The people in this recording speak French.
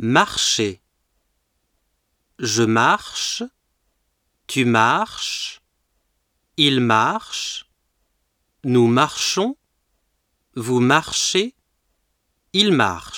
Marcher. Je marche. Tu marches. Il marche. Nous marchons. Vous marchez. Il marche.